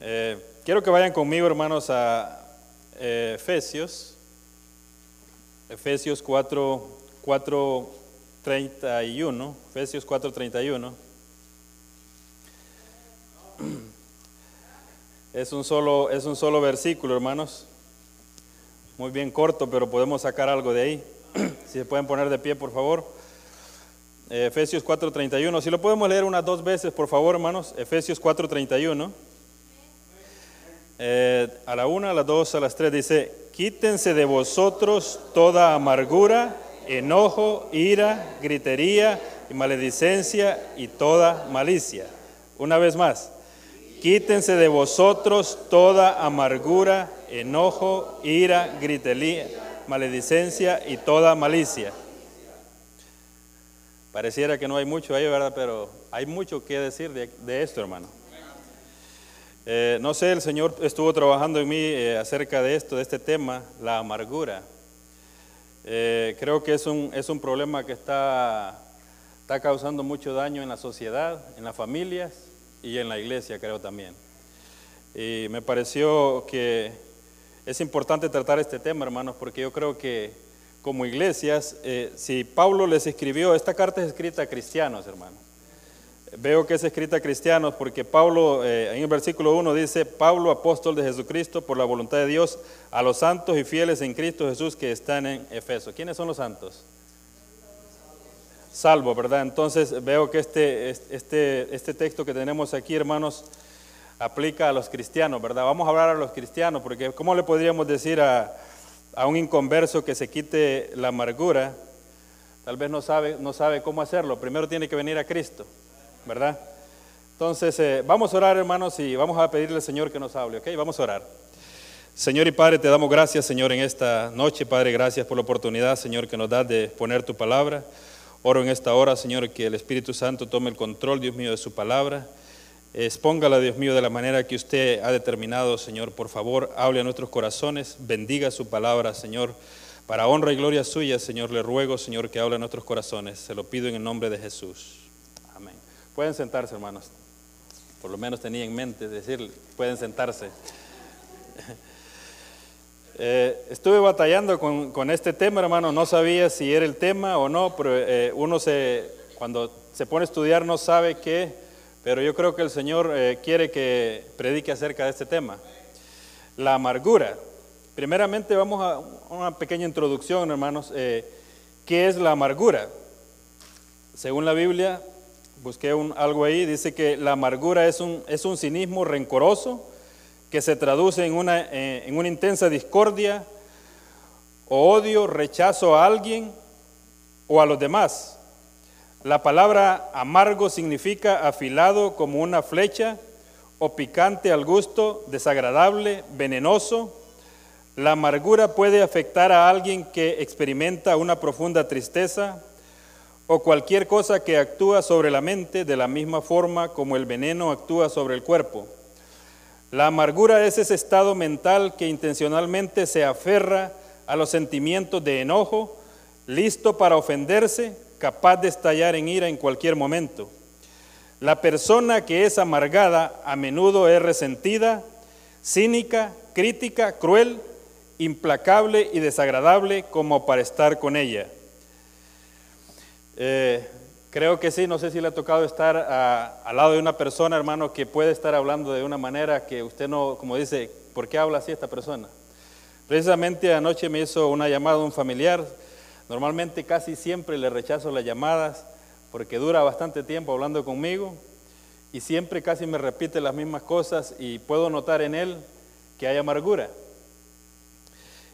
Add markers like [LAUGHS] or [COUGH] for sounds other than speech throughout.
Eh, quiero que vayan conmigo, hermanos, a eh, Efesios, Efesios 4, 4, 31, Efesios 4, 31. Es un, solo, es un solo versículo, hermanos. Muy bien corto, pero podemos sacar algo de ahí. Si se pueden poner de pie, por favor. Efesios 4:31. Si lo podemos leer unas dos veces, por favor, hermanos. Efesios 4:31. Eh, a la una, a las dos, a las tres dice, quítense de vosotros toda amargura, enojo, ira, gritería y maledicencia y toda malicia. Una vez más, quítense de vosotros toda amargura, enojo, ira, gritería, maledicencia y toda malicia. Pareciera que no hay mucho ahí, ¿verdad? Pero hay mucho que decir de, esto, hermano. Eh, no sé, el Señor estuvo trabajando en mí eh, acerca de esto, de este tema, la amargura. Eh, creo que es un, es un problema que está, está causando mucho daño en la sociedad, en las familias y en la iglesia, creo también. Y me pareció que es importante tratar este tema, hermanos, porque yo creo que como iglesias, si Pablo les escribió, esta carta es escrita a cristianos, hermanos. Veo que es escrita a cristianos porque Pablo, eh, en el versículo 1 dice, Pablo, apóstol de Jesucristo, por la voluntad de Dios, a los santos y fieles en Cristo Jesús que están en Efeso. ¿Quiénes son los santos? Salvo, ¿verdad? Entonces veo que este, este, este texto que tenemos aquí, hermanos, aplica a los cristianos, ¿verdad? Vamos a hablar a los cristianos, porque ¿cómo le podríamos decir a, a un inconverso que se quite la amargura? Tal vez no sabe, no sabe cómo hacerlo. Primero tiene que venir a Cristo. ¿Verdad? Entonces, eh, vamos a orar, hermanos, y vamos a pedirle al Señor que nos hable, ¿ok? Vamos a orar. Señor y Padre, te damos gracias, Señor, en esta noche, Padre, gracias por la oportunidad, Señor, que nos das de poner tu palabra. Oro en esta hora, Señor, que el Espíritu Santo tome el control, Dios mío, de su palabra. Expóngala, Dios mío, de la manera que usted ha determinado, Señor. Por favor, hable a nuestros corazones, bendiga su palabra, Señor. Para honra y gloria suya, Señor, le ruego, Señor, que hable a nuestros corazones. Se lo pido en el nombre de Jesús. Pueden sentarse, hermanos. Por lo menos tenía en mente decir, pueden sentarse. [LAUGHS] Eh, estuve batallando con, este tema, hermano. No sabía si era el tema o no, pero eh, uno se, cuando se pone a estudiar no sabe qué, pero yo creo que el Señor eh, quiere que predique acerca de este tema. La amargura. Primeramente vamos a una pequeña introducción, hermanos. ¿Qué es la amargura? Según la Biblia, busqué un, algo ahí, dice que la amargura es un, es un cinismo rencoroso que se traduce en una, eh, en una intensa discordia o odio, rechazo a alguien o a los demás. La palabra amargo significa afilado como una flecha o picante al gusto, desagradable, venenoso. La amargura puede afectar a alguien que experimenta una profunda tristeza, o cualquier cosa que actúa sobre la mente de la misma forma como el veneno actúa sobre el cuerpo. La amargura es ese estado mental que intencionalmente se aferra a los sentimientos de enojo, listo para ofenderse, capaz de estallar en ira en cualquier momento. La persona que es amargada a menudo es resentida, cínica, crítica, cruel, implacable y desagradable como para estar con ella. Eh, creo que sí, no sé si le ha tocado estar al lado de una persona, hermano, que puede estar hablando de una manera que usted no, como dice, ¿por qué habla así esta persona? Precisamente anoche me hizo una llamada un familiar. Normalmente casi siempre le rechazo las llamadas porque dura bastante tiempo hablando conmigo y siempre casi me repite las mismas cosas y puedo notar en él que hay amargura.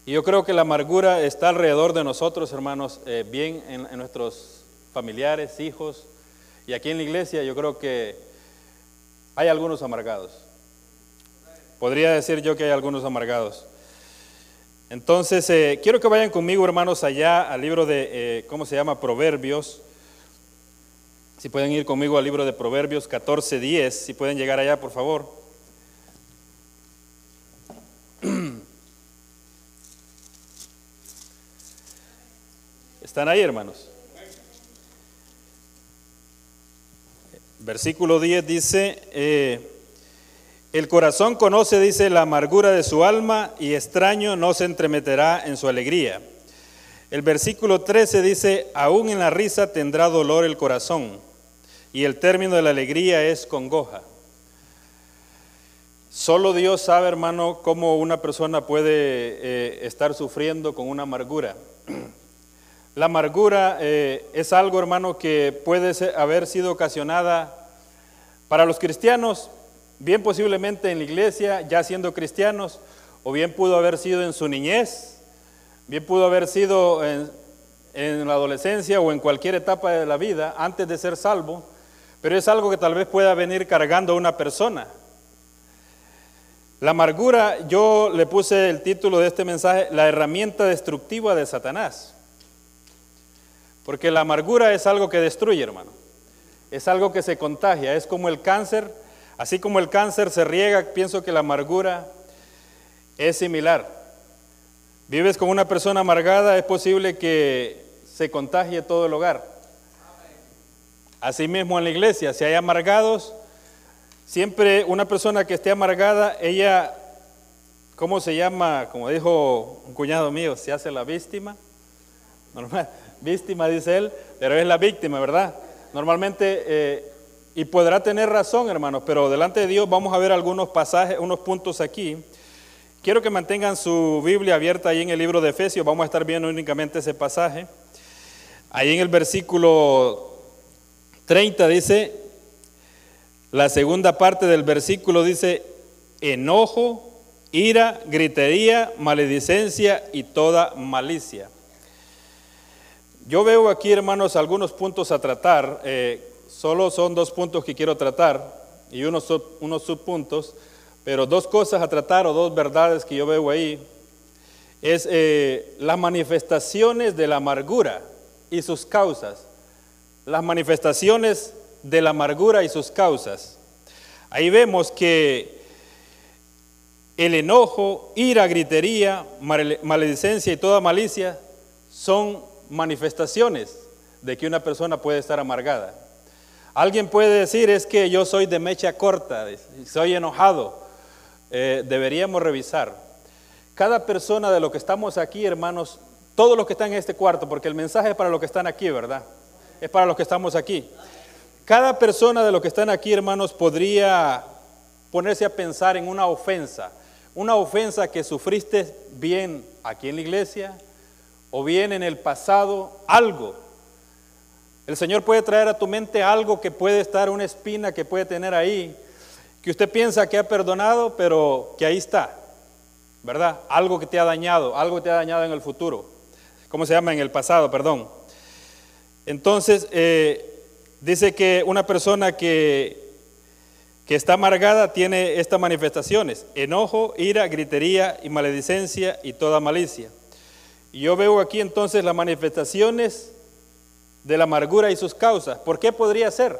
Y yo creo que la amargura está alrededor de nosotros, hermanos, eh, bien en nuestros familiares, hijos. Y aquí en la iglesia yo creo que hay algunos amargados. Podría decir yo que hay algunos amargados. Entonces, eh, quiero que vayan conmigo, hermanos, allá al libro de, eh, ¿cómo se llama? Proverbios. Si pueden ir conmigo al libro de Proverbios 14.10, si pueden llegar allá, por favor. [CLEARS THROAT] ¿Están ahí, hermanos? Versículo 10 dice, eh, El corazón conoce, dice, la amargura de su alma y extraño no se entremeterá en su alegría. El versículo 13 dice, aún en la risa tendrá dolor el corazón y el término de la alegría es congoja. Solo Dios sabe, hermano, cómo una persona puede eh, estar sufriendo con una amargura. La amargura eh, es algo, hermano, que puede haber sido ocasionada para los cristianos, bien posiblemente en la iglesia, ya siendo cristianos, o bien pudo haber sido en su niñez, bien pudo haber sido en, en la adolescencia o en cualquier etapa de la vida antes de ser salvo pero es algo que tal vez pueda venir cargando a una persona. La amargura, yo le puse el título de este mensaje, la herramienta destructiva de Satanás. Porque la amargura es algo que destruye, hermano. Es algo que se contagia, es como el cáncer. Así como el cáncer se riega, pienso que la amargura es similar. Vives con una persona amargada, es posible que se contagie todo el hogar. Asimismo en la iglesia, si hay amargados, siempre una persona que esté amargada, ella, ¿cómo se llama? Como dijo un cuñado mío, se hace la víctima. Normal, víctima dice él, pero es la víctima, ¿verdad? Normalmente, eh, y podrá tener razón, hermanos, pero delante de Dios vamos a ver algunos pasajes, unos puntos aquí. Quiero que mantengan su Biblia abierta ahí en el libro de Efesios, vamos a estar viendo únicamente ese pasaje. Ahí en el versículo 30 dice, la segunda parte del versículo dice, enojo, ira, gritería, maledicencia y toda malicia. Yo veo aquí, hermanos, algunos puntos a tratar. Eh, solo son dos puntos que quiero tratar y unos, unos subpuntos, pero dos cosas a tratar o dos verdades que yo veo ahí. Es eh, las manifestaciones de la amargura y sus causas las manifestaciones de la amargura y sus causas. Ahí vemos que el enojo, ira, gritería, maledicencia y toda malicia son manifestaciones de que una persona puede estar amargada. Alguien puede decir es que yo soy de mecha corta, soy enojado. Eh, deberíamos revisar. Cada persona de lo que estamos aquí, hermanos, todos los que están en este cuarto, porque el mensaje es para los que están aquí, ¿verdad? es para los que estamos aquí. Cada persona de los que están aquí, hermanos, podría ponerse a pensar en una ofensa, una ofensa que sufriste bien aquí en la iglesia o bien en el pasado, algo. El Señor puede traer a tu mente algo que puede estar, una espina que puede tener ahí, que usted piensa que ha perdonado, pero que ahí está, ¿verdad? Algo que te ha dañado, algo que te ha dañado en el futuro. ¿Cómo se llama? En el pasado, perdón. Entonces, eh, dice que una persona que, que está amargada tiene estas manifestaciones, enojo, ira, gritería y maledicencia y toda malicia. Y yo veo aquí entonces las manifestaciones de la amargura y sus causas. ¿Por qué podría ser?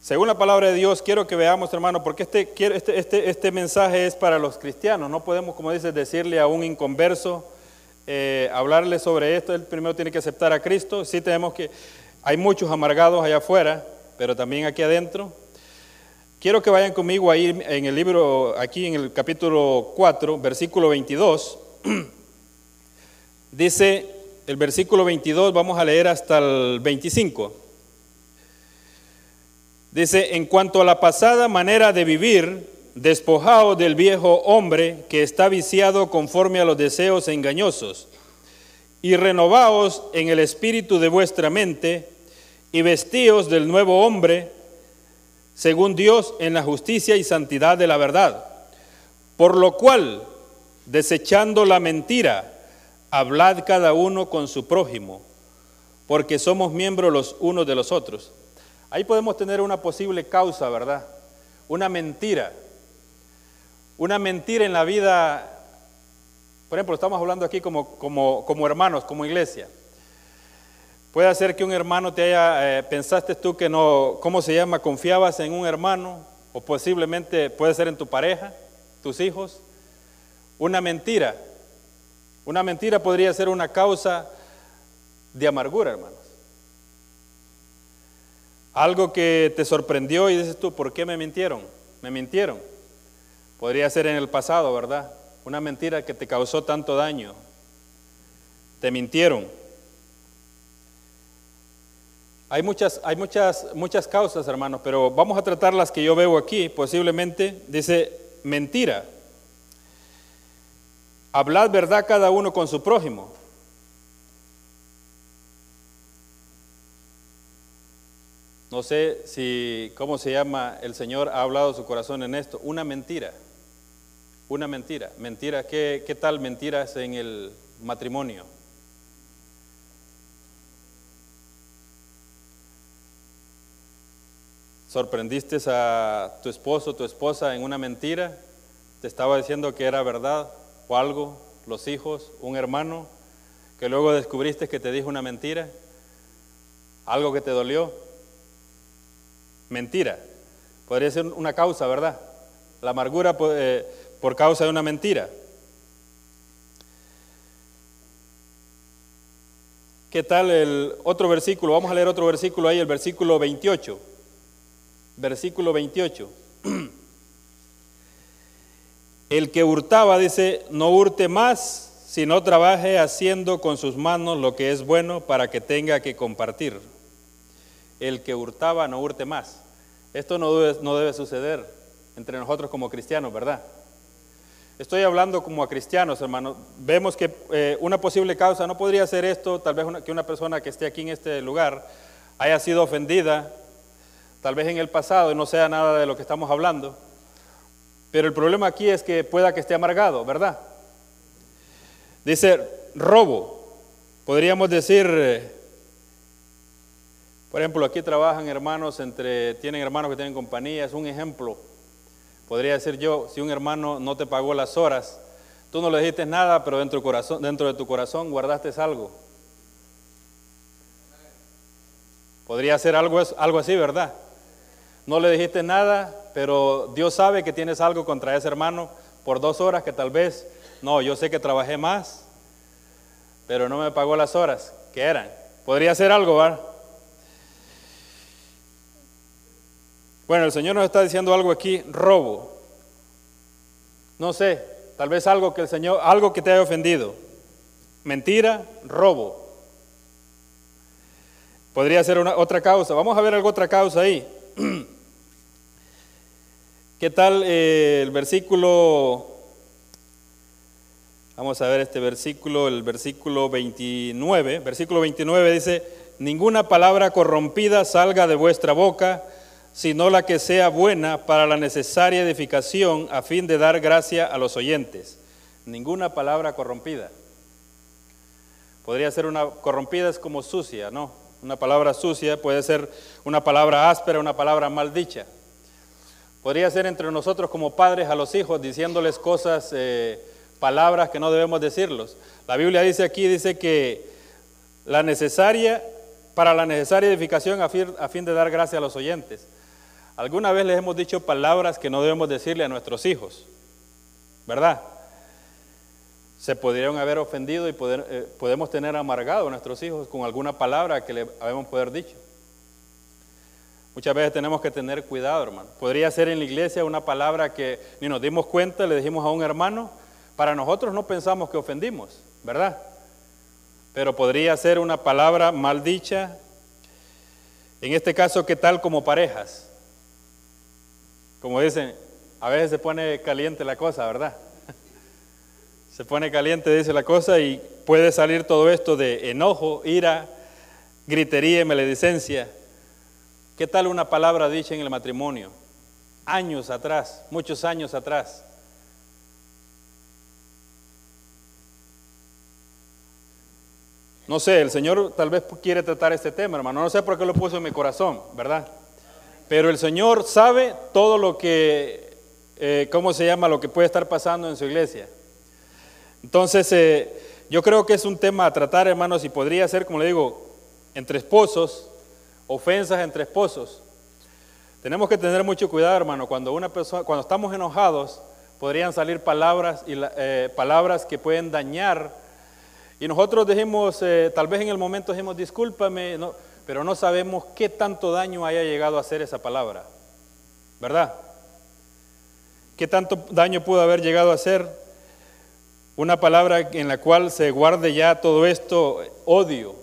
Según la palabra de Dios, quiero que veamos, hermano, porque este, este, este, este mensaje es para los cristianos. No podemos, como dices, decirle a un inconverso, eh, hablarle sobre esto, él primero tiene que aceptar a Cristo. Sí tenemos que, hay muchos amargados allá afuera, pero también aquí adentro. Quiero que vayan conmigo ahí en el libro, aquí en el capítulo 4, versículo 22. [CLEARS THROAT] Dice el versículo 22, vamos a leer hasta el 25. Dice, en cuanto a la pasada manera de vivir, despojaos del viejo hombre que está viciado conforme a los deseos engañosos, y renovaos en el espíritu de vuestra mente, y vestíos del nuevo hombre, según Dios, en la justicia y santidad de la verdad. Por lo cual, desechando la mentira, hablad cada uno con su prójimo, porque somos miembros los unos de los otros. Ahí podemos tener una posible causa, ¿verdad? Una mentira una mentira en la vida, por ejemplo, estamos hablando aquí como, como, como hermanos, como iglesia. Puede ser que un hermano te haya, eh, pensaste tú que no, ¿cómo se llama? Confiabas en un hermano, o posiblemente puede ser en tu pareja, tus hijos. Una mentira. Una mentira podría ser una causa de amargura, hermanos. Algo que te sorprendió y dices tú, ¿por qué me mintieron? me mintieron. Podría ser en el pasado, ¿verdad? Una mentira que te causó tanto daño. Te mintieron. Hay muchas, hay muchas, muchas causas, hermanos, pero vamos a tratar las que yo veo aquí. Posiblemente dice mentira. Hablad verdad cada uno con su prójimo. No sé si, ¿cómo se llama? El Señor ha hablado su corazón en esto. Una mentira. Una mentira. Mentira. ¿Qué, tal mentiras en el matrimonio? sorprendiste a tu esposo, tu esposa en una mentira, te estaba diciendo que era verdad o algo, los hijos, un hermano, que luego descubriste que te dijo una mentira, algo que te dolió, mentira. Podría ser una causa, ¿verdad? La amargura por, eh, por causa de una mentira. ¿Qué tal el otro versículo? Vamos a leer otro versículo ahí, el versículo 28 versículo 28. El que hurtaba, dice, no hurte más, sino trabaje haciendo con sus manos lo que es bueno para que tenga que compartir. El que hurtaba, no hurte más. Esto no debe, suceder entre nosotros como cristianos, ¿verdad? Estoy hablando como a cristianos, hermano. Vemos que eh, una posible causa no podría ser esto, tal vez que una persona que esté aquí en este lugar haya sido ofendida tal vez en el pasado no sea nada de lo que estamos hablando, pero el problema aquí es que pueda que esté amargado, ¿verdad? Dice robo, podríamos decir, eh, por ejemplo, aquí trabajan hermanos entre, tienen hermanos que tienen compañía, es un ejemplo. Podría decir yo, si un hermano no te pagó las horas, tú no le dijiste nada, pero dentro, corazón, dentro de tu corazón guardaste algo. Podría ser algo, algo así, ¿verdad? No le dijiste nada, pero Dios sabe que tienes algo contra ese hermano por dos horas que tal vez, no, yo sé que trabajé más, pero no me pagó las horas que eran. Podría ser algo, ¿verdad? Bueno, el Señor nos está diciendo algo aquí, robo. No sé, tal vez algo que el Señor, algo que te haya ofendido. Mentira, robo. Podría ser una, otra causa. Vamos a ver algo otra causa ahí. [CLEARS THROAT] ¿Qué tal eh, el versículo? Vamos a ver este versículo, el versículo 29. Versículo 29 dice, ninguna palabra corrompida salga de vuestra boca, sino la que sea buena para la necesaria edificación a fin de dar gracia a los oyentes. Ninguna palabra corrompida. Podría ser una corrompida es como sucia, ¿no? Una palabra sucia puede ser una palabra áspera, una palabra maldicha. Podría ser entre nosotros como padres a los hijos diciéndoles cosas, eh, palabras que no debemos decirlos. La Biblia dice aquí, dice que la necesaria, para la necesaria edificación a fin, de dar gracia a los oyentes. Alguna vez les hemos dicho palabras que no debemos decirle a nuestros hijos, ¿verdad? se podrían haber ofendido y eh, podemos tener amargado a nuestros hijos con alguna palabra que le habíamos poder dicho. Muchas veces tenemos que tener cuidado, hermano. Podría ser en la iglesia una palabra que ni nos dimos cuenta, le dijimos a un hermano, para nosotros no pensamos que ofendimos, ¿verdad? Pero podría ser una palabra mal dicha. En este caso, ¿qué tal como parejas? Como dicen, a veces se pone caliente la cosa, ¿verdad? [LAUGHS] Se pone caliente, dice la cosa, y puede salir todo esto de enojo, ira, gritería y maledicencia. ¿Qué tal una palabra dicha en el matrimonio? Años atrás, muchos años atrás. No sé, el Señor tal vez quiere tratar este tema, hermano. No sé por qué lo puso en mi corazón, ¿verdad? Pero el Señor sabe todo lo que, eh, ¿cómo se llama? Lo que puede estar pasando en su iglesia. Entonces, eh, yo creo que es un tema a tratar, hermanos, y podría ser, como le digo, entre esposos, ofensas entre esposos. Tenemos que tener mucho cuidado, hermano, cuando una persona, cuando estamos enojados, podrían salir palabras y eh, palabras que pueden dañar. Y nosotros dijimos, eh, tal vez en el momento dijimos, discúlpame, pero no sabemos qué tanto daño haya llegado a hacer esa palabra, ¿verdad? ¿Qué tanto daño pudo haber llegado a hacer? Una palabra en la cual se guarde ya todo esto, odio,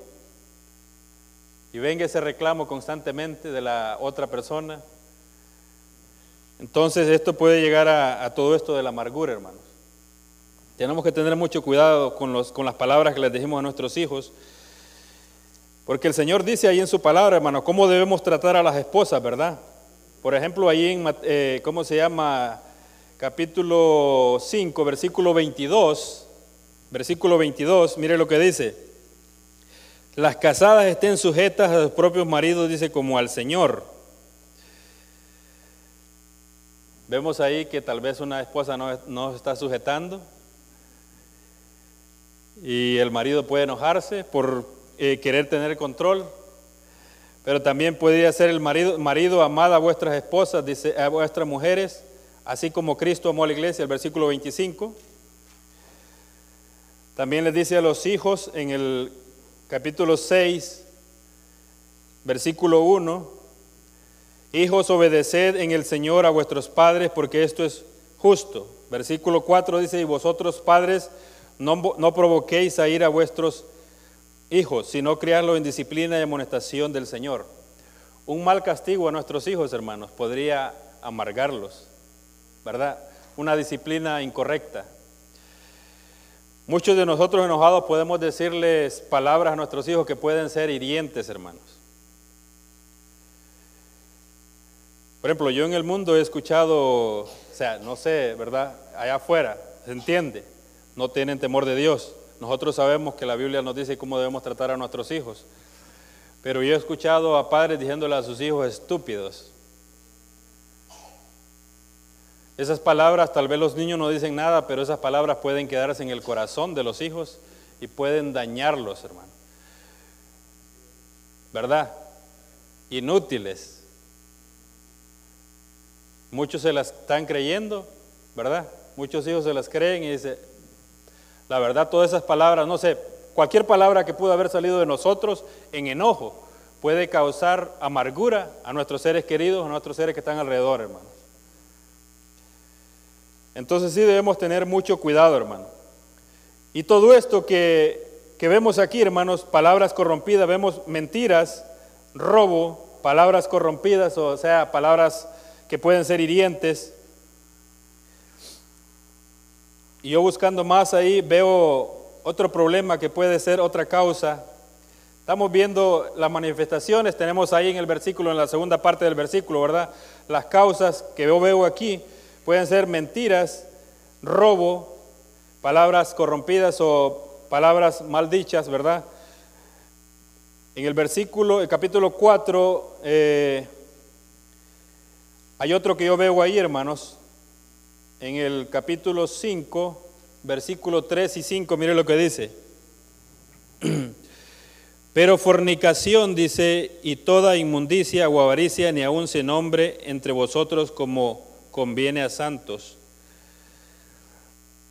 y venga ese reclamo constantemente de la otra persona. Entonces esto puede llegar a, todo esto de la amargura, hermanos. Tenemos que tener mucho cuidado con, los, con las palabras que les dijimos a nuestros hijos, porque el Señor dice ahí en su palabra, hermano, cómo debemos tratar a las esposas, ¿verdad? Por ejemplo, ahí en, eh, ¿cómo se llama? Capítulo 5, versículo 22, versículo 22, mire lo que dice. Las casadas estén sujetas a sus propios maridos, dice, como al Señor. Vemos ahí que tal vez una esposa no, no está sujetando y el marido puede enojarse por eh, querer tener control, pero también podría ser el marido, marido amada a vuestras esposas, dice, a vuestras mujeres, así como Cristo amó a la iglesia, el versículo 25. También les dice a los hijos en el capítulo 6, versículo 1, Hijos, obedeced en el Señor a vuestros padres, porque esto es justo. Versículo 4 dice, y vosotros padres, no, no provoquéis a ir a vuestros hijos, sino criarlos en disciplina y amonestación del Señor. Un mal castigo a nuestros hijos, hermanos, podría amargarlos, ¿verdad? Una disciplina incorrecta. Muchos de nosotros enojados podemos decirles palabras a nuestros hijos que pueden ser hirientes, hermanos. Por ejemplo, yo en el mundo he escuchado, o sea, no sé, ¿verdad? Allá afuera, se entiende, no tienen temor de Dios. Nosotros sabemos que la Biblia nos dice cómo debemos tratar a nuestros hijos. Pero yo he escuchado a padres diciéndole a sus hijos estúpidos. Esas palabras, tal vez los niños no dicen nada, pero esas palabras pueden quedarse en el corazón de los hijos y pueden dañarlos, hermano. ¿Verdad? Inútiles. Muchos se las están creyendo, ¿verdad? Muchos hijos se las creen y dicen, la verdad, todas esas palabras, no sé, cualquier palabra que pudo haber salido de nosotros en enojo puede causar amargura a nuestros seres queridos, a nuestros seres que están alrededor, hermano. Entonces sí debemos tener mucho cuidado, hermano. Y todo esto que, vemos aquí, hermanos, palabras corrompidas, vemos mentiras, robo, palabras corrompidas, o sea, palabras que pueden ser hirientes. Y yo buscando más ahí veo otro problema que puede ser otra causa. Estamos viendo las manifestaciones, tenemos ahí en el versículo, en la segunda parte del versículo, ¿verdad? Las causas que yo veo aquí. Pueden ser mentiras, robo, palabras corrompidas o palabras maldichas, ¿verdad? En el versículo, el capítulo 4, eh, hay otro que yo veo ahí, hermanos. En el capítulo 5, versículo 3 y 5, mire lo que dice. [CLEARS THROAT] Pero fornicación, dice, y toda inmundicia o avaricia ni aun se nombre entre vosotros como conviene a santos.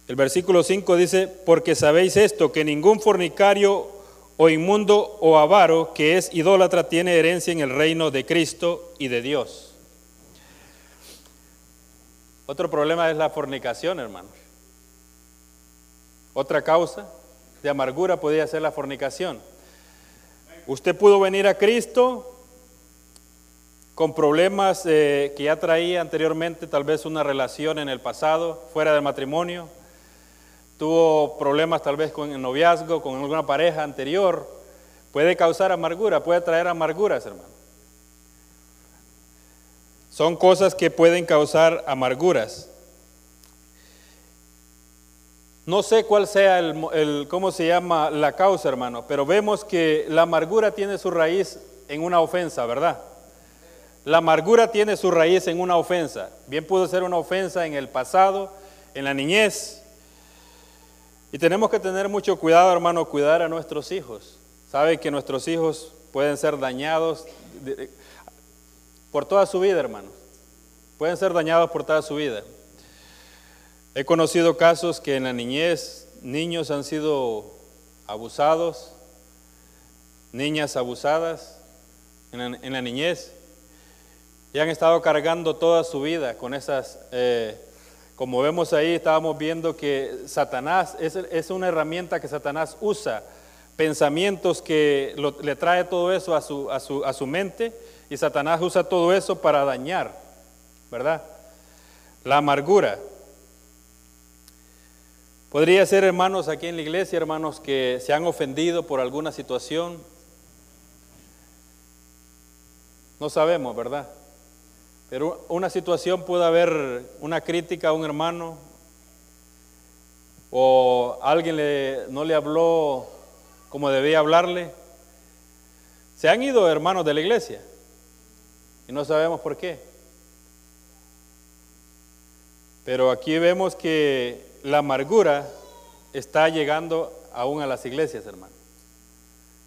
El versículo 5 dice, porque sabéis esto, que ningún fornicario o inmundo o avaro que es idólatra tiene herencia en el reino de Cristo y de Dios. Otro problema es la fornicación, hermanos. Otra causa de amargura podría ser la fornicación. Usted pudo venir a Cristo con problemas eh, que ya traía anteriormente, tal vez una relación en el pasado, fuera del matrimonio, tuvo problemas tal vez con el noviazgo, con alguna pareja anterior, puede causar amargura, puede traer amarguras, hermano. Son cosas que pueden causar amarguras. No sé cuál sea el, cómo se llama la causa, hermano, pero vemos que la amargura tiene su raíz en una ofensa, ¿verdad? La amargura tiene su raíz en una ofensa. Bien pudo ser una ofensa en el pasado, en la niñez. Y tenemos que tener mucho cuidado, hermano, cuidar a nuestros hijos. Sabe que nuestros hijos pueden ser dañados por toda su vida, hermano. Pueden ser dañados por toda su vida. He conocido casos que en la niñez niños han sido abusados, niñas abusadas en la niñez y han estado cargando toda su vida con esas, eh, Como vemos ahí, estábamos viendo que Satanás es, una herramienta que Satanás usa, pensamientos que le trae todo eso a su, mente y Satanás usa todo eso para dañar, ¿verdad? La amargura. Podría ser hermanos aquí en la iglesia, hermanos que se han ofendido por alguna situación. No sabemos, ¿verdad? Pero una situación puede haber una crítica a un hermano o alguien le, no le habló como debía hablarle. Se han ido hermanos de la iglesia y no sabemos por qué. Pero aquí vemos que la amargura está llegando aún a las iglesias, hermano.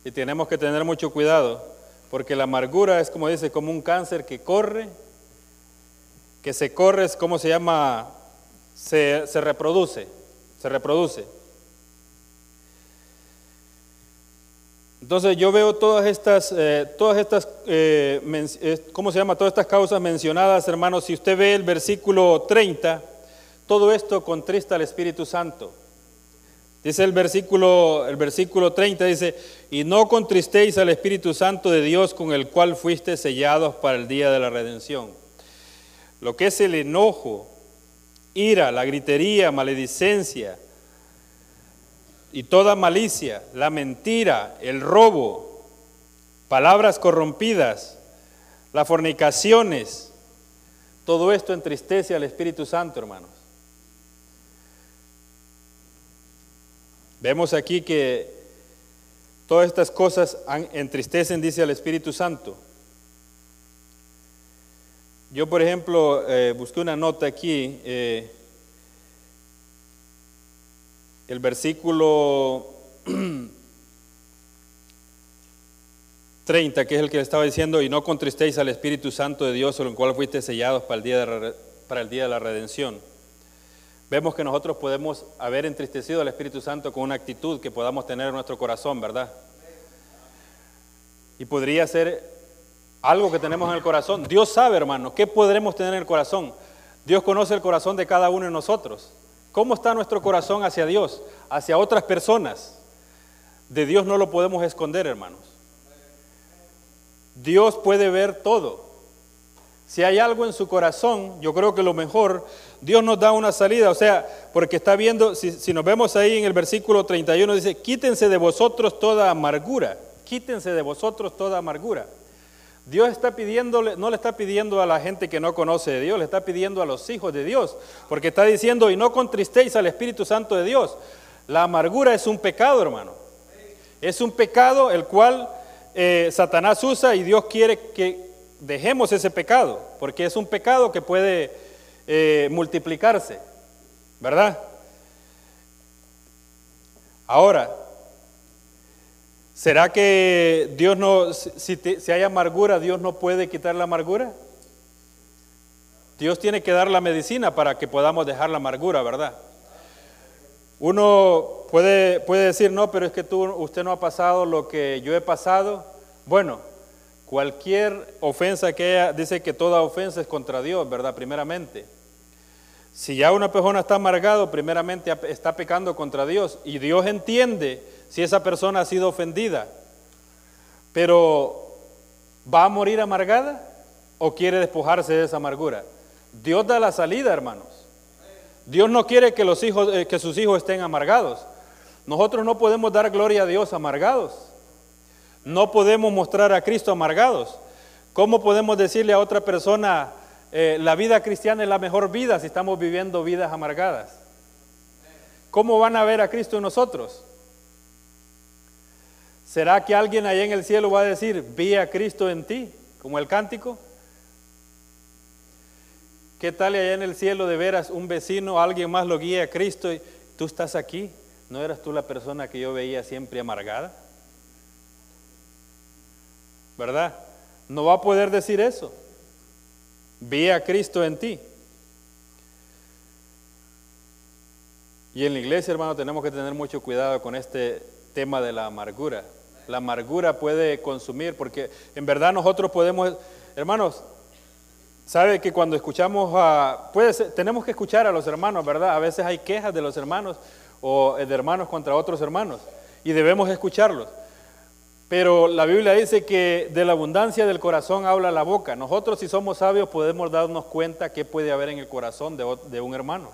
Y tenemos que tener mucho cuidado, porque la amargura es como dice, como un cáncer que corre que se corre, ¿cómo se llama? Se, reproduce, se reproduce. Entonces yo veo todas estas, eh, todas estas, eh, ¿cómo se llama? Todas estas causas mencionadas, hermanos. Si usted ve el versículo 30, todo esto contrista al Espíritu Santo. Dice el versículo, el versículo 30, dice, y no contristéis al Espíritu Santo de Dios con el cual fuiste sellados para el día de la redención lo que es el enojo, ira, la gritería, maledicencia y toda malicia, la mentira, el robo, palabras corrompidas, las fornicaciones, todo esto entristece al Espíritu Santo, hermanos. Vemos aquí que todas estas cosas entristecen, dice al Espíritu Santo. Yo, por ejemplo, eh, busqué una nota aquí, eh, el versículo [CLEARS THROAT] 30, que es el que le estaba diciendo, y no contristéis al Espíritu Santo de Dios, con el cual fuiste sellados para el día de la redención. Vemos que nosotros podemos haber entristecido al Espíritu Santo con una actitud que podamos tener en nuestro corazón, ¿verdad? Y podría ser algo que tenemos en el corazón. Dios sabe, hermano, qué podremos tener en el corazón. Dios conoce el corazón de cada uno de nosotros. ¿Cómo está nuestro corazón hacia Dios, hacia otras personas? De Dios no lo podemos esconder, hermanos. Dios puede ver todo. Si hay algo en su corazón, yo creo que lo mejor, Dios nos da una salida. O sea, porque está viendo, si, si nos vemos ahí en el versículo 31, dice, quítense de vosotros toda amargura. Quítense de vosotros toda amargura. Dios está pidiéndole, no le está pidiendo a la gente que no conoce de Dios, le está pidiendo a los hijos de Dios, porque está diciendo, y no contristéis al Espíritu Santo de Dios. La amargura es un pecado, hermano. Es un pecado el cual eh, Satanás usa y Dios quiere que dejemos ese pecado, porque es un pecado que puede eh, multiplicarse, ¿verdad? Ahora, ¿Será que Dios no, si, hay amargura, Dios no puede quitar la amargura? Dios tiene que dar la medicina para que podamos dejar la amargura, ¿verdad? Uno puede, puede decir, no, pero es que tú, usted no ha pasado lo que yo he pasado. Bueno, cualquier ofensa que haya, dice que toda ofensa es contra Dios, ¿verdad? Primeramente. Si ya una persona está amargado, primeramente está pecando contra Dios y Dios entiende si esa persona ha sido ofendida. Pero, ¿va a morir amargada o quiere despojarse de esa amargura? Dios da la salida, hermanos. Dios no quiere que, los hijos, eh, que sus hijos estén amargados. Nosotros no podemos dar gloria a Dios amargados. No podemos mostrar a Cristo amargados. ¿Cómo podemos decirle a otra persona, eh, la vida cristiana es la mejor vida si estamos viviendo vidas amargadas? ¿Cómo van a ver a Cristo en nosotros? ¿Será que alguien allá en el cielo va a decir, vi a Cristo en ti, como el cántico? ¿Qué tal allá en el cielo de veras un vecino, alguien más lo guía a Cristo y tú estás aquí? ¿No eras tú la persona que yo veía siempre amargada? ¿Verdad? No va a poder decir eso. Vi a Cristo en ti. Y en la iglesia, hermano, tenemos que tener mucho cuidado con este tema de la amargura. La amargura puede consumir, porque en verdad nosotros podemos, hermanos, sabe que cuando escuchamos a, puede tenemos que escuchar a los hermanos, ¿verdad? A veces hay quejas de los hermanos o de hermanos contra otros hermanos y debemos escucharlos. Pero la Biblia dice que de la abundancia del corazón habla la boca. Nosotros si somos sabios podemos darnos cuenta qué puede haber en el corazón de, un hermano,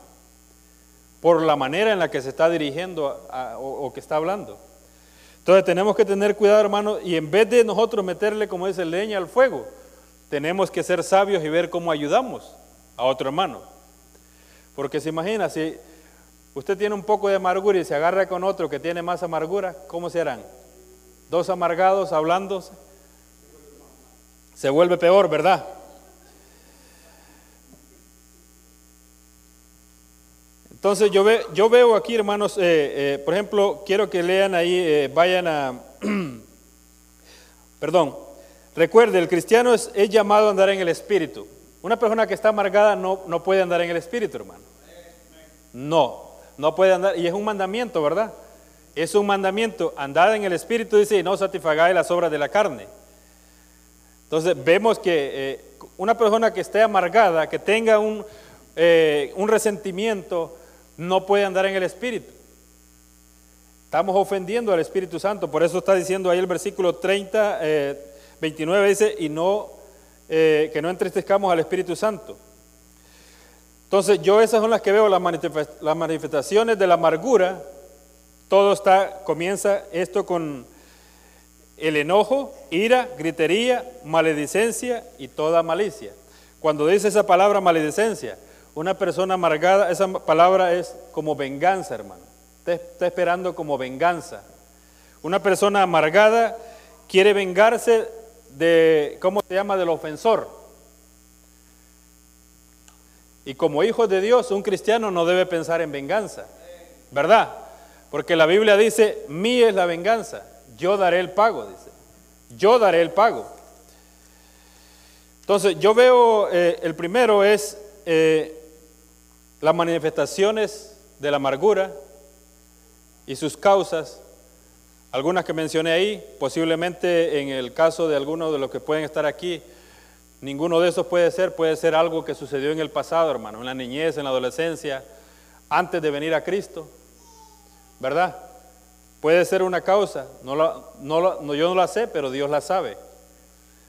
por la manera en la que se está dirigiendo o, que está hablando. Entonces tenemos que tener cuidado, hermano, y en vez de nosotros meterle, como dice, leña al fuego, tenemos que ser sabios y ver cómo ayudamos a otro hermano. Porque se imagina, si usted tiene un poco de amargura y se agarra con otro que tiene más amargura, ¿cómo se harán? Dos amargados hablando, se vuelve peor, ¿verdad? Entonces yo, ve, yo veo aquí, hermanos, eh, eh, por ejemplo, quiero que lean ahí, eh, vayan a, [CLEARS THROAT] perdón, recuerde, el cristiano es, llamado a andar en el Espíritu. Una persona que está amargada no, no puede andar en el Espíritu, hermano. No, no puede andar, y es un mandamiento, ¿verdad? Es un mandamiento, andad en el Espíritu, dice, y no satisfagáis las obras de la carne. Entonces vemos que una persona que esté amargada, que tenga un, un resentimiento, no puede andar en el Espíritu. Estamos ofendiendo al Espíritu Santo, por eso está diciendo ahí el versículo 30, 29, eh, dice, y no, que no entristezcamos al Espíritu Santo. Entonces yo esas son las que veo, las manifestaciones de la amargura, todo está, comienza esto con el enojo, ira, gritería, maledicencia y toda malicia. Cuando dice esa palabra maledicencia, una persona amargada, esa palabra es como venganza, hermano. Está, esperando como venganza. Una persona amargada quiere vengarse de, ¿cómo se llama?, del ofensor. Y como hijo de Dios, un cristiano no debe pensar en venganza, ¿verdad? Porque la Biblia dice, mía es la venganza, yo daré el pago, dice. Yo daré el pago. Entonces, yo veo, eh, el primero es eh, las manifestaciones de la amargura y sus causas, algunas que mencioné ahí, posiblemente en el caso de algunos de los que pueden estar aquí, ninguno de esos puede ser, puede ser algo que sucedió en el pasado, hermano, en la niñez, en la adolescencia, antes de venir a Cristo. ¿verdad? Puede ser una causa, no, no, yo no la sé, pero Dios la sabe.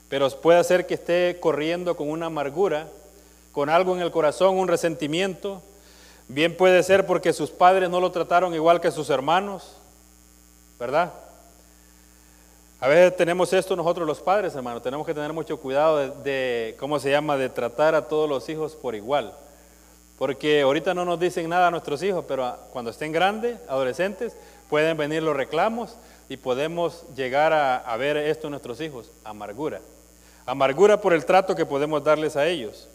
Pero puede ser que esté corriendo con una amargura, con algo en el corazón, un resentimiento. Bien puede ser porque sus padres no lo trataron igual que sus hermanos, ¿verdad? A veces tenemos esto nosotros los padres, hermano, tenemos que tener mucho cuidado de, ¿cómo se llama?, de tratar a todos los hijos por igual. Porque ahorita no nos dicen nada a nuestros hijos, pero cuando estén grandes, adolescentes, pueden venir los reclamos y podemos llegar a, ver esto en nuestros hijos, amargura. Amargura por el trato que podemos darles a ellos.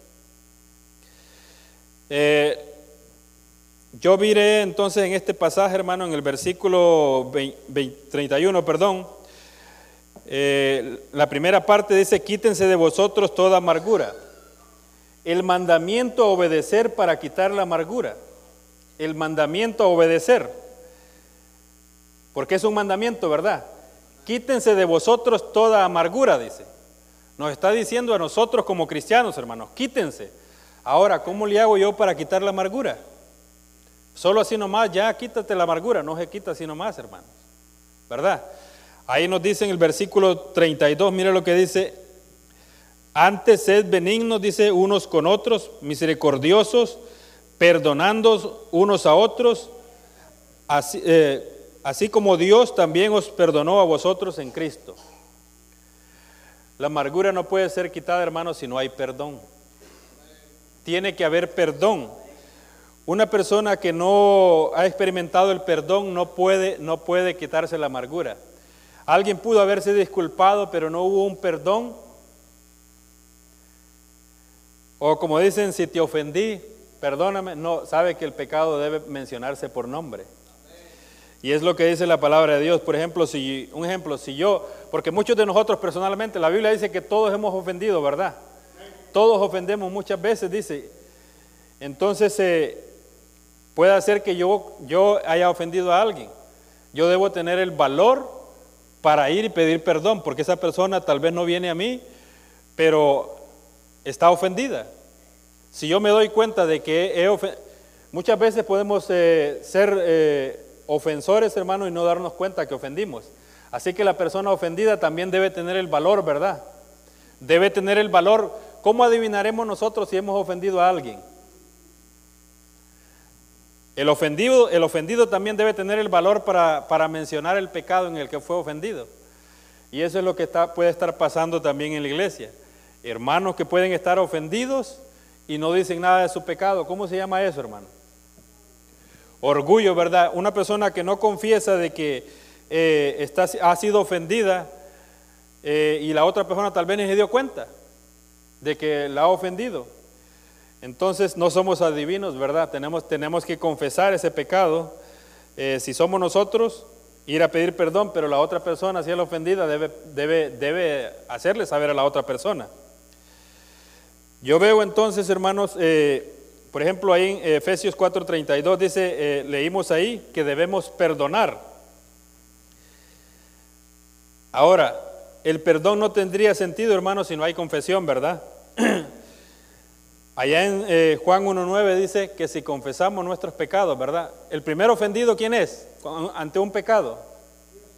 Eh, yo viré entonces en este pasaje, hermano, en el versículo 31, perdón, eh, la primera parte dice, quítense de vosotros toda amargura el mandamiento a obedecer para quitar la amargura. El mandamiento a obedecer. Porque es un mandamiento, ¿verdad? Quítense de vosotros toda amargura, dice. Nos está diciendo a nosotros como cristianos, hermanos, quítense. Ahora, ¿cómo le hago yo para quitar la amargura? Solo así nomás, ya quítate la amargura, no se quita así nomás, hermanos. ¿Verdad? Ahí nos dice en el versículo 32, mire lo que dice, antes sed benignos, dice, unos con otros, misericordiosos, perdonando unos a otros, eh, así como Dios también os perdonó a vosotros en Cristo. La amargura no puede ser quitada, hermanos, si no hay perdón. Tiene que haber perdón. Una persona que no ha experimentado el perdón no puede, no puede quitarse la amargura. Alguien pudo haberse disculpado, pero no hubo un perdón o como dicen, si te ofendí, perdóname. No, sabe que el pecado debe mencionarse por nombre. Y es lo que dice la palabra de Dios. Por ejemplo, si un ejemplo, si yo, porque muchos de nosotros personalmente, la Biblia dice que todos hemos ofendido, ¿verdad? Todos ofendemos muchas veces, dice. Entonces, eh, puede ser que yo, yo haya ofendido a alguien. Yo debo tener el valor para ir y pedir perdón, porque esa persona tal vez no viene a mí, pero está ofendida. Si yo me doy cuenta de que he ofendido, muchas veces podemos eh, ser eh, ofensores, hermano, y no darnos cuenta que ofendimos. Así que la persona ofendida también debe tener el valor, ¿verdad? Debe tener el valor. ¿Cómo adivinaremos nosotros si hemos ofendido a alguien? El ofendido, también debe tener el valor para, mencionar el pecado en el que fue ofendido. Y eso es lo que puede estar pasando también en la iglesia. Hermanos que pueden estar ofendidos y no dicen nada de su pecado. ¿Cómo se llama eso, hermano? Orgullo, ¿verdad? Una persona que no confiesa de que eh, está, ha sido ofendida eh, y la otra persona tal vez ni se dio cuenta de que la ha ofendido. Entonces no somos adivinos, ¿verdad? Tenemos, tenemos que confesar ese pecado. Eh, si somos nosotros, ir a pedir perdón, pero la otra persona, si es la ofendida, debe, debe, debe hacerle saber a la otra persona. Yo veo entonces, hermanos, eh, por ejemplo, ahí en Efesios 4:32 dice, eh, leímos ahí que debemos perdonar. Ahora, el perdón no tendría sentido, hermanos, si no hay confesión, ¿verdad? [CLEARS THROAT] Allá en eh, Juan 1.9 dice que si confesamos nuestros pecados, ¿verdad? El primer ofendido, ¿quién es? Ante un pecado.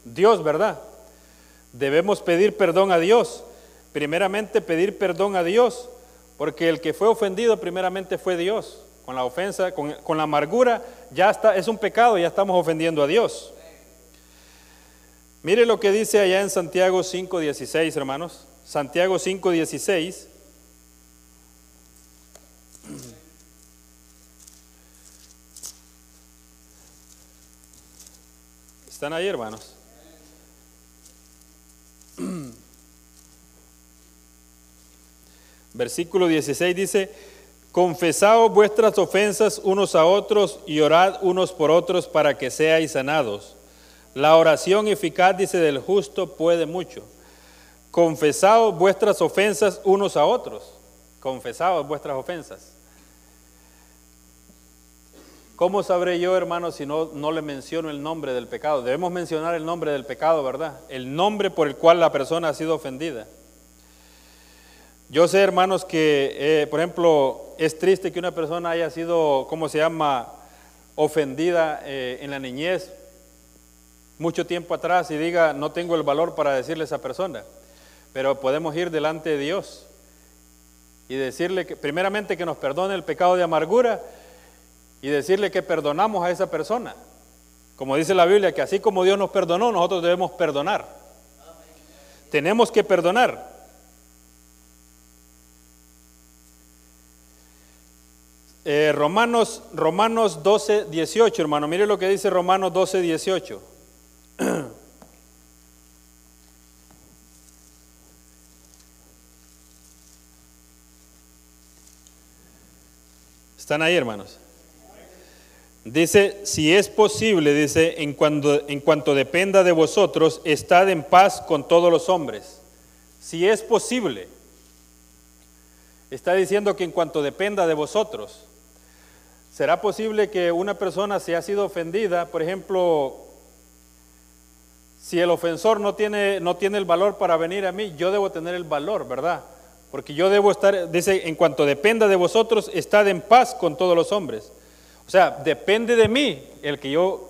Dios, ¿verdad? Debemos pedir perdón a Dios. Primeramente pedir perdón a Dios, porque el que fue ofendido primeramente fue Dios. Con la ofensa, con, con la amargura, ya está, es un pecado, ya estamos ofendiendo a Dios. Mire lo que dice allá en Santiago 5.16, hermanos. Santiago 5.16. [CLEARS THROAT] ¿Están ahí, hermanos? [CLEARS THROAT] Versículo 16 dice, confesaos vuestras ofensas unos a otros y orad unos por otros para que seáis sanados. La oración eficaz, dice, del justo puede mucho. Confesaos vuestras ofensas unos a otros. Confesaos vuestras ofensas. ¿Cómo sabré yo, hermano, si no, no le menciono el nombre del pecado? Debemos mencionar el nombre del pecado, ¿verdad? El nombre por el cual la persona ha sido ofendida. Yo sé, hermanos, que, eh, por ejemplo, es triste que una persona haya sido, ¿cómo se llama?, ofendida eh, en la niñez mucho tiempo atrás y diga, no tengo el valor para decirle a esa persona. Pero podemos ir delante de Dios y decirle, que, primeramente, que nos perdone el pecado de amargura y decirle que perdonamos a esa persona. Como dice la Biblia, que así como Dios nos perdonó, nosotros debemos perdonar. Tenemos que perdonar. Eh, Romanos, Romanos 12, 18, hermano. Mire lo que dice Romanos 12, 18. [CLEARS THROAT] ¿Están ahí, hermanos? Dice, si es posible, dice, en cuanto, en cuanto dependa de vosotros, estad en paz con todos los hombres. Si es posible, está diciendo que en cuanto dependa de vosotros, ¿será posible que una persona se ha sido ofendida? Por ejemplo, si el ofensor no tiene, no tiene el valor para venir a mí, yo debo tener el valor, ¿verdad? Porque yo debo estar, dice, en cuanto dependa de vosotros, estad en paz con todos los hombres. O sea, depende de mí el que yo,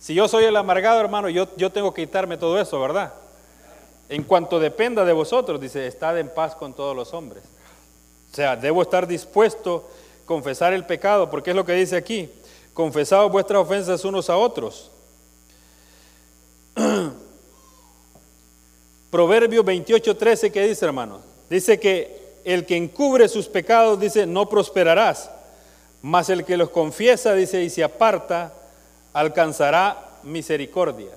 si yo soy el amargado, hermano, yo, yo tengo que quitarme todo eso, ¿verdad? En cuanto dependa de vosotros, dice, estad en paz con todos los hombres. O sea, debo estar dispuesto a confesar el pecado, porque es lo que dice aquí, confesaos vuestras ofensas unos a otros. [CLEARS THROAT] Proverbio 28, 13, ¿qué dice, hermano? Dice que el que encubre sus pecados, dice, no prosperarás mas el que los confiesa, dice, y se aparta, alcanzará misericordia.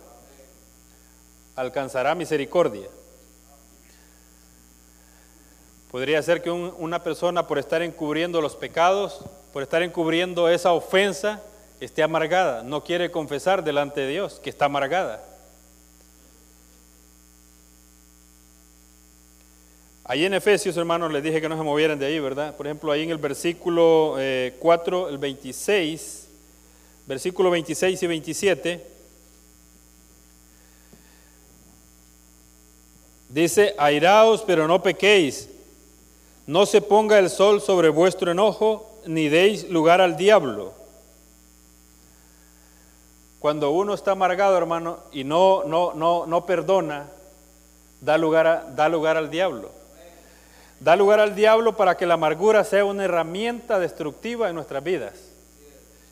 Alcanzará misericordia. Podría ser que una persona por estar encubriendo los pecados, por estar encubriendo esa ofensa, esté amargada. No quiere confesar delante de Dios que está amargada. Ahí en Efesios, hermanos, les dije que no se movieran de ahí, ¿verdad? Por ejemplo, ahí en el versículo 4, eh, el 26, versículo 26 y 27, dice, airaos, pero no pequéis, No se ponga el sol sobre vuestro enojo, ni deis lugar al diablo. Cuando uno está amargado, hermano, y no, no, no, no perdona, da lugar, da lugar al diablo. Da lugar al diablo para que la amargura sea una herramienta destructiva en nuestras vidas.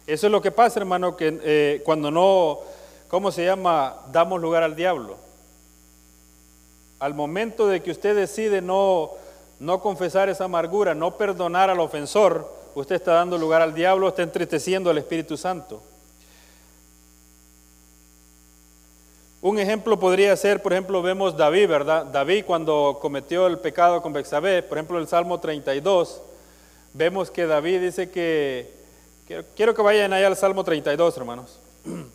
Eso es lo que pasa, hermano, que eh, cuando no, ¿cómo se llama? Damos lugar al diablo. Al momento de que usted decide no, no confesar esa amargura, no perdonar al ofensor, usted está dando lugar al diablo, está entristeciendo al Espíritu Santo. Un ejemplo podría ser, por ejemplo, vemos David, ¿verdad? David cuando cometió el pecado con Bexabé, por ejemplo, el Salmo 32, vemos que David dice que, quiero que vayan allá al Salmo 32, hermanos. [CLEARS THROAT]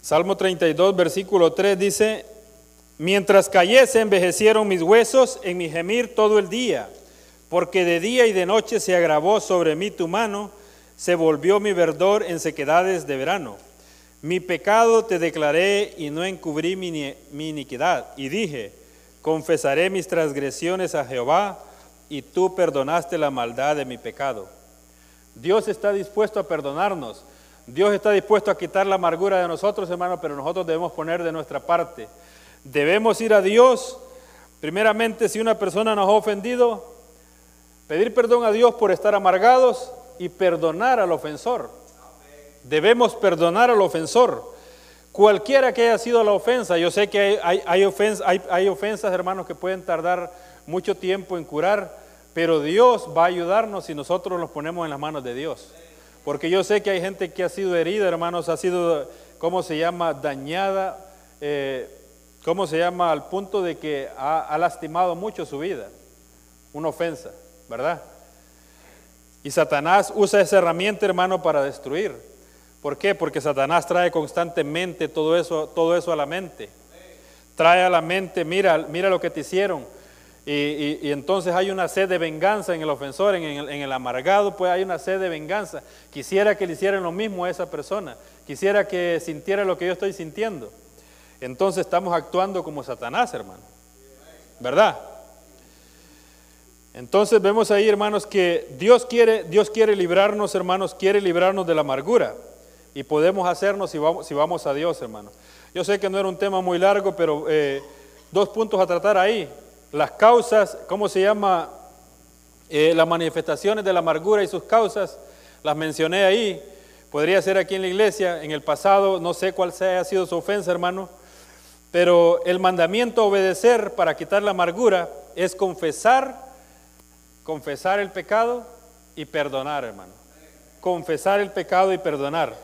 Salmo 32, versículo 3 dice, Mientras cayese, envejecieron mis huesos en mi gemir todo el día, porque de día y de noche se agravó sobre mí tu mano, se volvió mi verdor en sequedades de verano. Mi pecado te declaré y no encubrí mi, mi iniquidad. Y dije, confesaré mis transgresiones a Jehová, y tú perdonaste la maldad de mi pecado. Dios está dispuesto a perdonarnos. Dios está dispuesto a quitar la amargura de nosotros, hermanos, pero nosotros debemos poner de nuestra parte. Debemos ir a Dios, primeramente si una persona nos ha ofendido, pedir perdón a Dios por estar amargados y perdonar al ofensor. Debemos perdonar al ofensor. Cualquiera que haya sido la ofensa, yo sé que hay, hay, ofensas, hermanos, que pueden tardar mucho tiempo en curar, pero Dios va a ayudarnos si nosotros nos ponemos en las manos de Dios. Porque yo sé que hay gente que ha sido herida, hermanos, ha sido, ¿cómo se llama?, dañada. Eh, ¿cómo se llama? Al punto de que ha, lastimado mucho su vida. Una ofensa, ¿verdad? Y Satanás usa esa herramienta, hermano, para destruir. ¿Por qué? Porque Satanás trae constantemente todo eso, todo eso a la mente. Trae a la mente, mira, mira lo que te hicieron. Y, entonces hay una sed de venganza en el ofensor, en el, en el, amargado, pues hay una sed de venganza. Quisiera que le hicieran lo mismo a esa persona. Quisiera que sintiera lo que yo estoy sintiendo entonces estamos actuando como Satanás, hermano. ¿Verdad? Entonces vemos ahí, hermanos, que Dios quiere, Dios quiere librarnos, hermanos, quiere librarnos de la amargura. Y podemos hacernos si vamos, si vamos a Dios, hermanos. Yo sé que no era un tema muy largo, pero eh, dos puntos a tratar ahí. Las causas, ¿cómo se llama? Eh, las manifestaciones de la amargura y sus causas, las mencioné ahí. Podría ser aquí en la iglesia, en el pasado, no sé cuál sea, sido su ofensa, hermano. Pero el mandamiento a obedecer para quitar la amargura es confesar, confesar el pecado y perdonar, hermano. Confesar el pecado y perdonar.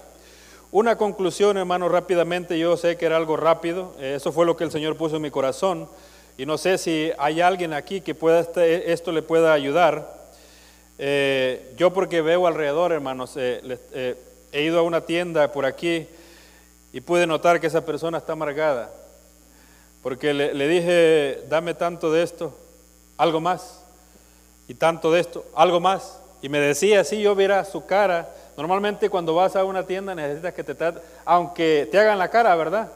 Una conclusión, hermano, rápidamente, yo sé que era algo rápido, eh, eso fue lo que el Señor puso en mi corazón, y no sé si hay alguien aquí que pueda este, esto le pueda ayudar. Eh, yo porque veo alrededor, hermanos, eh, he ido a una tienda por aquí y pude notar que esa persona está amargada. Porque le, dije, dame tanto de esto, algo más, y tanto de esto, algo más. Y me decía así, yo viera su cara. Normalmente cuando vas a una tienda necesitas que te, aunque te hagan la cara, ¿verdad?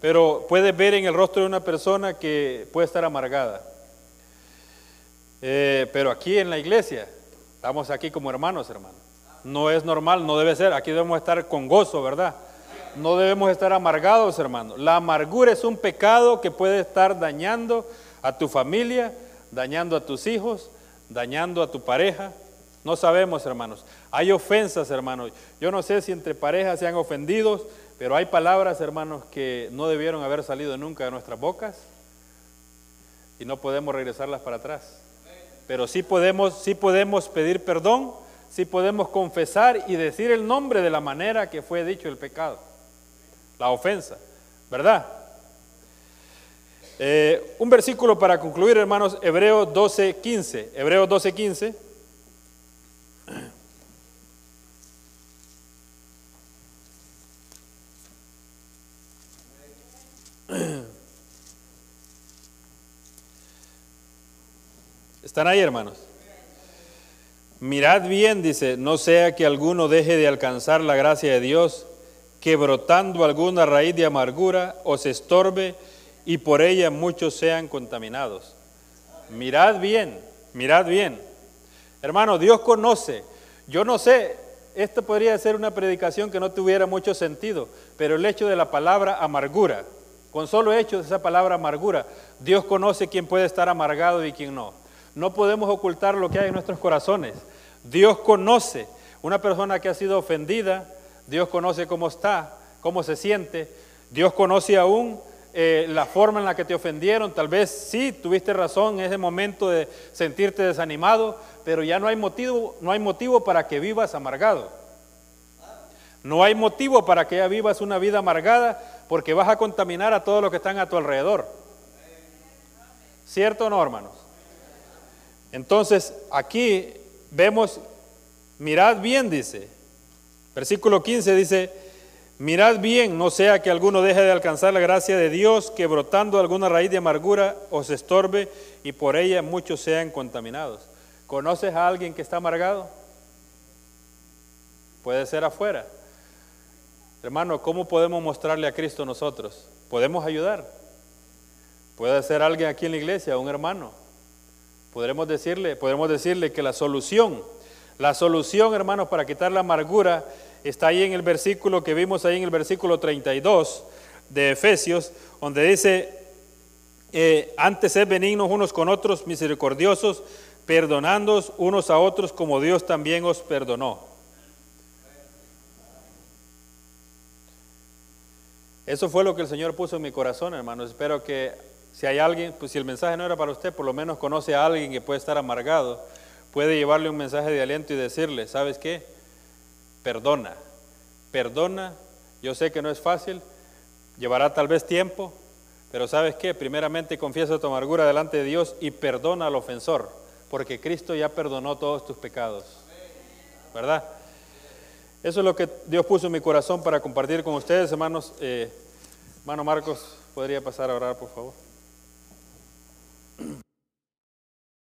Pero puedes ver en el rostro de una persona que puede estar amargada. Eh, pero aquí en la iglesia, estamos aquí como hermanos, hermanos. No es normal, no debe ser. Aquí debemos estar con gozo, ¿verdad? No debemos estar amargados, hermano. La amargura es un pecado que puede estar dañando a tu familia, dañando a tus hijos, dañando a tu pareja. No sabemos, hermanos. Hay ofensas, hermanos. Yo no sé si entre parejas se han ofendido, pero hay palabras, hermanos, que no debieron haber salido nunca de nuestras bocas y no podemos regresarlas para atrás. Pero sí podemos, sí podemos pedir perdón, sí podemos confesar y decir el nombre de la manera que fue dicho el pecado la ofensa, ¿verdad? Eh, un versículo para concluir, hermanos, Hebreos 12, 15. Hebreos 12, 15. ¿Están ahí, hermanos? Mirad bien, dice, no sea que alguno deje de alcanzar la gracia de Dios, que brotando alguna raíz de amargura os estorbe y por ella muchos sean contaminados. Mirad bien, mirad bien. Hermano, Dios conoce. Yo no sé, esto podría ser una predicación que no tuviera mucho sentido, pero el hecho de la palabra amargura, con solo hecho de esa palabra amargura, Dios conoce quién puede estar amargado y quién no. No podemos ocultar lo que hay en nuestros corazones. Dios conoce una persona que ha sido ofendida, Dios conoce cómo está, cómo se siente, Dios conoce aún eh, la forma en la que te ofendieron, tal vez sí tuviste razón en ese momento de sentirte desanimado, pero ya no hay motivo, no hay motivo para que vivas amargado. No hay motivo para que ya vivas una vida amargada porque vas a contaminar a todos los que están a tu alrededor. ¿Cierto o no, hermanos? Entonces, aquí vemos, mirad bien, dice, versículo 15 dice, mirad bien, no sea que alguno deje de alcanzar la gracia de Dios, que brotando alguna raíz de amargura os estorbe y por ella muchos sean contaminados. ¿Conoces a alguien que está amargado? Puede ser afuera. Hermano, ¿cómo podemos mostrarle a Cristo nosotros? Podemos ayudar. Puede ser alguien aquí en la iglesia, un hermano Podremos decirle, podremos decirle que la solución, la solución, hermanos, para quitar la amargura está ahí en el versículo que vimos ahí en el versículo 32 de Efesios, donde dice, eh, antes sed benignos unos con otros, misericordiosos, perdonándoos unos a otros como Dios también os perdonó. Eso fue lo que el Señor puso en mi corazón, hermanos. Espero que si hay alguien, pues si el mensaje no era para usted, por lo menos conoce a alguien que puede estar amargado, puede llevarle un mensaje de aliento y decirle, ¿sabes qué? Perdona, perdona, yo sé que no es fácil, llevará tal vez tiempo, pero ¿sabes qué? Primeramente confiesa tu amargura delante de Dios y perdona al ofensor, porque Cristo ya perdonó todos tus pecados, ¿verdad? Eso es lo que Dios puso en mi corazón para compartir con ustedes, hermanos. Eh, hermano Marcos, ¿podría pasar a orar, por favor?